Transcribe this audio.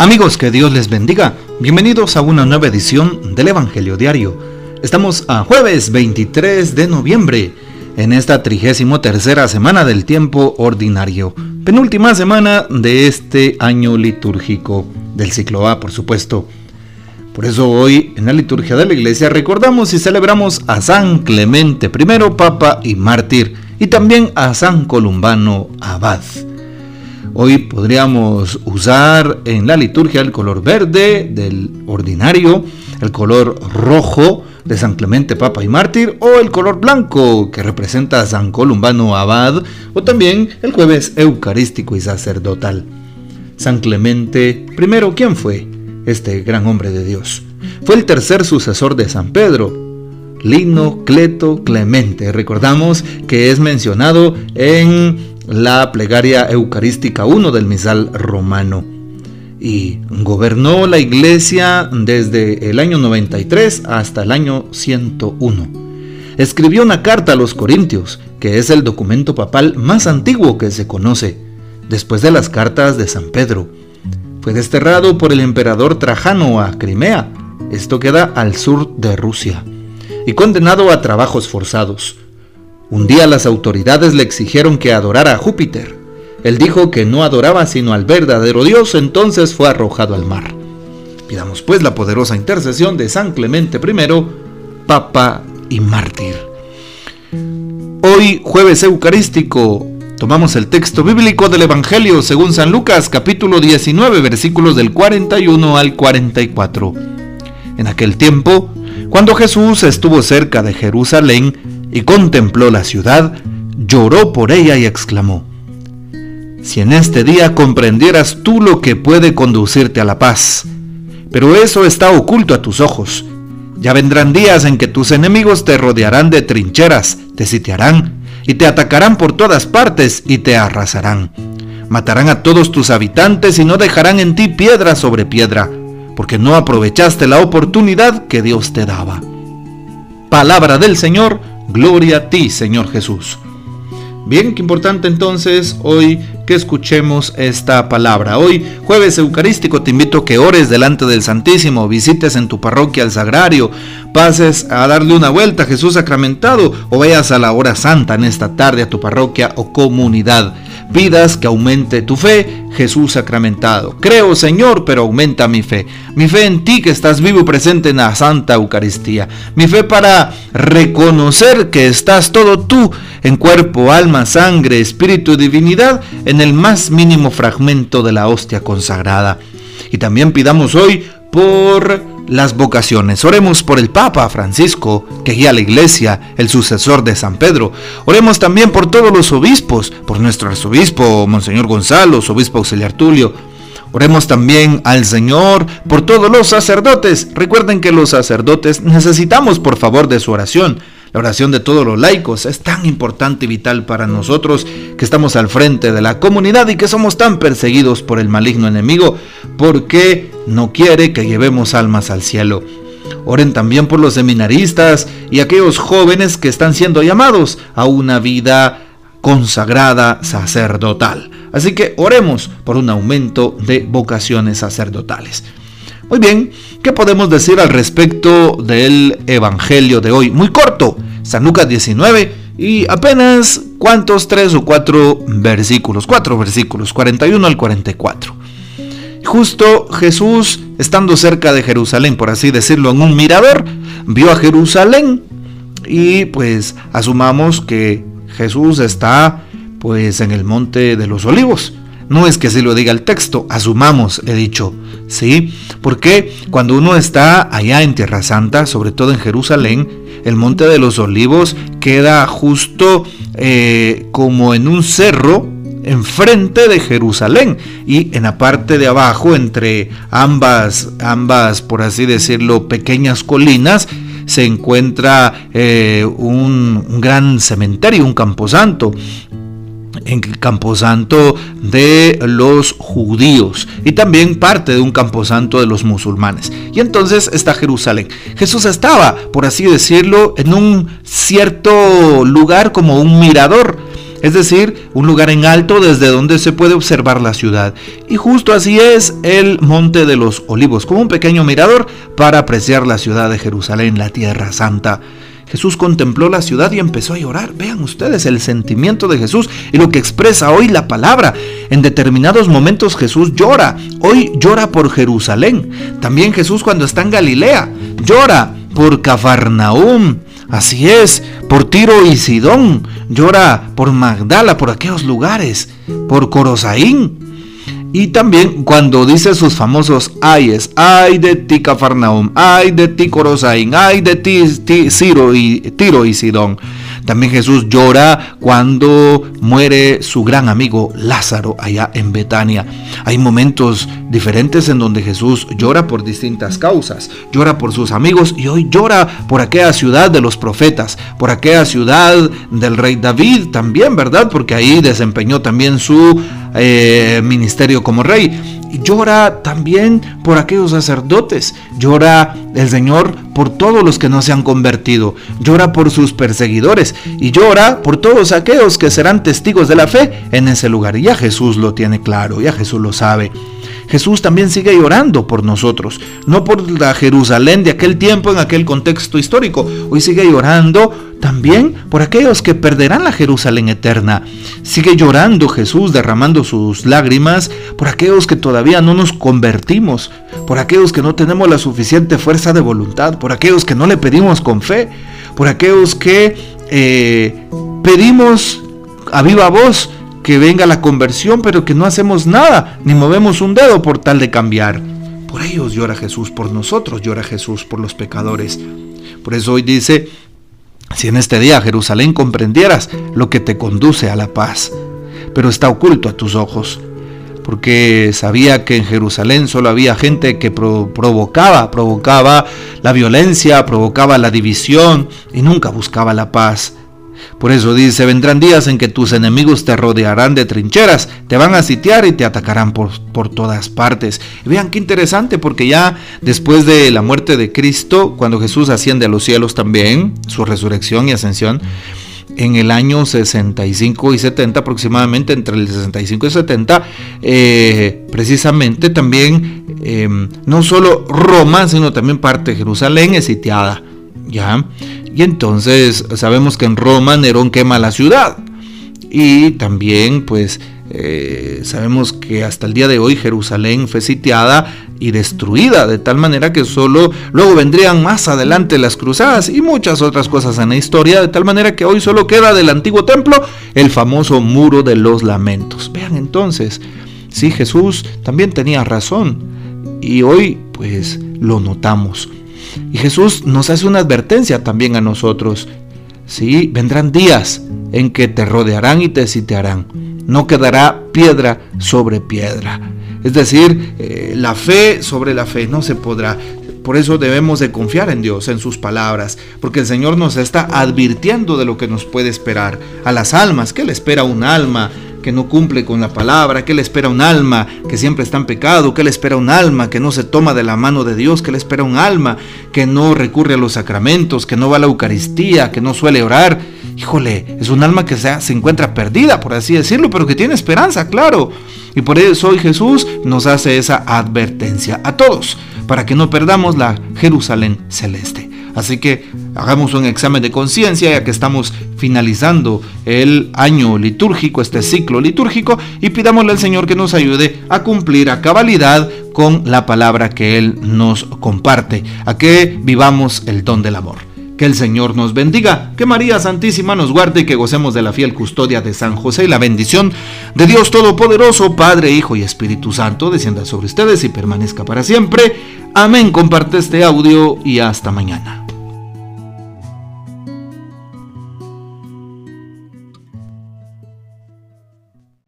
Amigos, que Dios les bendiga. Bienvenidos a una nueva edición del Evangelio Diario. Estamos a jueves 23 de noviembre, en esta trigésimo tercera semana del tiempo ordinario, penúltima semana de este año litúrgico, del ciclo A, por supuesto. Por eso hoy en la liturgia de la iglesia recordamos y celebramos a San Clemente I, Papa y Mártir, y también a San Columbano Abad. Hoy podríamos usar en la liturgia el color verde del ordinario, el color rojo de San Clemente Papa y Mártir o el color blanco que representa a San Columbano Abad o también el jueves eucarístico y sacerdotal. San Clemente, primero, ¿quién fue este gran hombre de Dios? Fue el tercer sucesor de San Pedro, Lino, Cleto, Clemente. Recordamos que es mencionado en la plegaria eucarística 1 del misal romano. Y gobernó la iglesia desde el año 93 hasta el año 101. Escribió una carta a los Corintios, que es el documento papal más antiguo que se conoce, después de las cartas de San Pedro. Fue desterrado por el emperador Trajano a Crimea, esto queda al sur de Rusia, y condenado a trabajos forzados. Un día las autoridades le exigieron que adorara a Júpiter. Él dijo que no adoraba sino al verdadero Dios, entonces fue arrojado al mar. Pidamos pues la poderosa intercesión de San Clemente I, Papa y Mártir. Hoy, jueves eucarístico, tomamos el texto bíblico del Evangelio según San Lucas capítulo 19 versículos del 41 al 44. En aquel tiempo, cuando Jesús estuvo cerca de Jerusalén, y contempló la ciudad, lloró por ella y exclamó, Si en este día comprendieras tú lo que puede conducirte a la paz, pero eso está oculto a tus ojos. Ya vendrán días en que tus enemigos te rodearán de trincheras, te sitiarán y te atacarán por todas partes y te arrasarán. Matarán a todos tus habitantes y no dejarán en ti piedra sobre piedra, porque no aprovechaste la oportunidad que Dios te daba. Palabra del Señor, Gloria a ti, Señor Jesús. Bien, qué importante entonces hoy que escuchemos esta palabra. Hoy, jueves eucarístico, te invito a que ores delante del Santísimo, visites en tu parroquia el sagrario, pases a darle una vuelta a Jesús sacramentado o vayas a la hora santa en esta tarde a tu parroquia o comunidad. Pidas que aumente tu fe, Jesús sacramentado. Creo, Señor, pero aumenta mi fe. Mi fe en ti que estás vivo y presente en la Santa Eucaristía. Mi fe para reconocer que estás todo tú en cuerpo, alma, sangre, espíritu y divinidad en el más mínimo fragmento de la hostia consagrada. Y también pidamos hoy por las vocaciones. Oremos por el Papa Francisco, que guía la iglesia, el sucesor de San Pedro. Oremos también por todos los obispos, por nuestro arzobispo, Monseñor Gonzalo, obispo auxiliar Tulio. Oremos también al Señor por todos los sacerdotes. Recuerden que los sacerdotes necesitamos por favor de su oración la oración de todos los laicos es tan importante y vital para nosotros que estamos al frente de la comunidad y que somos tan perseguidos por el maligno enemigo porque no quiere que llevemos almas al cielo. Oren también por los seminaristas y aquellos jóvenes que están siendo llamados a una vida consagrada sacerdotal. Así que oremos por un aumento de vocaciones sacerdotales. Muy bien, ¿qué podemos decir al respecto del Evangelio de hoy? Muy corto, San Lucas 19 y apenas cuántos, tres o cuatro versículos, cuatro versículos, 41 al 44. Justo Jesús, estando cerca de Jerusalén, por así decirlo, en un mirador, vio a Jerusalén y pues asumamos que Jesús está pues en el monte de los olivos. No es que así lo diga el texto, asumamos, he dicho, ¿sí? Porque cuando uno está allá en Tierra Santa, sobre todo en Jerusalén, el Monte de los Olivos queda justo eh, como en un cerro enfrente de Jerusalén y en la parte de abajo, entre ambas, ambas, por así decirlo, pequeñas colinas, se encuentra eh, un, un, gran cementerio, un camposanto en el camposanto de los judíos y también parte de un camposanto de los musulmanes. Y entonces está Jerusalén. Jesús estaba, por así decirlo, en un cierto lugar como un mirador es decir, un lugar en alto desde donde se puede observar la ciudad. Y justo así es el Monte de los Olivos, como un pequeño mirador para apreciar la ciudad de Jerusalén, la Tierra Santa. Jesús contempló la ciudad y empezó a llorar. Vean ustedes el sentimiento de Jesús y lo que expresa hoy la palabra. En determinados momentos Jesús llora. Hoy llora por Jerusalén. También Jesús cuando está en Galilea llora por Cafarnaúm. Así es, por Tiro y Sidón. Llora por Magdala, por aquellos lugares. Por Corosaín. Y también cuando dice sus famosos ayes, ay de ti Cafarnaum, ay de ti Corosaín, ay de ti, Ciro y, Tiro y Sidón. También Jesús llora cuando muere su gran amigo Lázaro allá en Betania. Hay momentos diferentes en donde Jesús llora por distintas causas. Llora por sus amigos y hoy llora por aquella ciudad de los profetas, por aquella ciudad del rey David también, ¿verdad? Porque ahí desempeñó también su eh, ministerio como rey. Llora también por aquellos sacerdotes. Llora el Señor por todos los que no se han convertido. Llora por sus perseguidores. Y llora por todos aquellos que serán testigos de la fe en ese lugar. Y ya Jesús lo tiene claro, ya Jesús lo sabe. Jesús también sigue llorando por nosotros, no por la Jerusalén de aquel tiempo, en aquel contexto histórico. Hoy sigue llorando también por aquellos que perderán la Jerusalén eterna. Sigue llorando Jesús, derramando sus lágrimas por aquellos que todavía no nos convertimos, por aquellos que no tenemos la suficiente fuerza de voluntad, por aquellos que no le pedimos con fe, por aquellos que eh, pedimos a viva voz que venga la conversión, pero que no hacemos nada, ni movemos un dedo por tal de cambiar. Por ellos llora Jesús, por nosotros llora Jesús, por los pecadores. Por eso hoy dice, si en este día Jerusalén comprendieras lo que te conduce a la paz, pero está oculto a tus ojos, porque sabía que en Jerusalén solo había gente que provocaba, provocaba la violencia, provocaba la división y nunca buscaba la paz. Por eso dice, vendrán días en que tus enemigos te rodearán de trincheras, te van a sitiar y te atacarán por, por todas partes. vean qué interesante, porque ya después de la muerte de Cristo, cuando Jesús asciende a los cielos también, su resurrección y ascensión, en el año 65 y 70, aproximadamente entre el 65 y 70, eh, precisamente también em, no solo Roma, sino también parte de Jerusalén es sitiada. ¿ya? Y entonces sabemos que en Roma Nerón quema la ciudad. Y también pues eh, sabemos que hasta el día de hoy Jerusalén fue sitiada y destruida, de tal manera que solo luego vendrían más adelante las cruzadas y muchas otras cosas en la historia, de tal manera que hoy solo queda del antiguo templo el famoso muro de los lamentos. Vean entonces, sí, Jesús también tenía razón y hoy pues lo notamos. Y Jesús nos hace una advertencia también a nosotros. Sí, vendrán días en que te rodearán y te sitiarán. No quedará piedra sobre piedra. Es decir, eh, la fe sobre la fe no se podrá. Por eso debemos de confiar en Dios, en sus palabras, porque el Señor nos está advirtiendo de lo que nos puede esperar. A las almas, ¿qué le espera un alma que no cumple con la palabra, que le espera un alma que siempre está en pecado, que le espera un alma que no se toma de la mano de Dios, que le espera un alma que no recurre a los sacramentos, que no va a la Eucaristía, que no suele orar. Híjole, es un alma que se, se encuentra perdida, por así decirlo, pero que tiene esperanza, claro. Y por eso hoy Jesús nos hace esa advertencia a todos, para que no perdamos la Jerusalén celeste. Así que hagamos un examen de conciencia ya que estamos finalizando el año litúrgico, este ciclo litúrgico, y pidámosle al Señor que nos ayude a cumplir a cabalidad con la palabra que Él nos comparte, a que vivamos el don del amor. Que el Señor nos bendiga, que María Santísima nos guarde y que gocemos de la fiel custodia de San José y la bendición de Dios Todopoderoso, Padre, Hijo y Espíritu Santo, descienda sobre ustedes y permanezca para siempre. Amén. Comparte este audio y hasta mañana.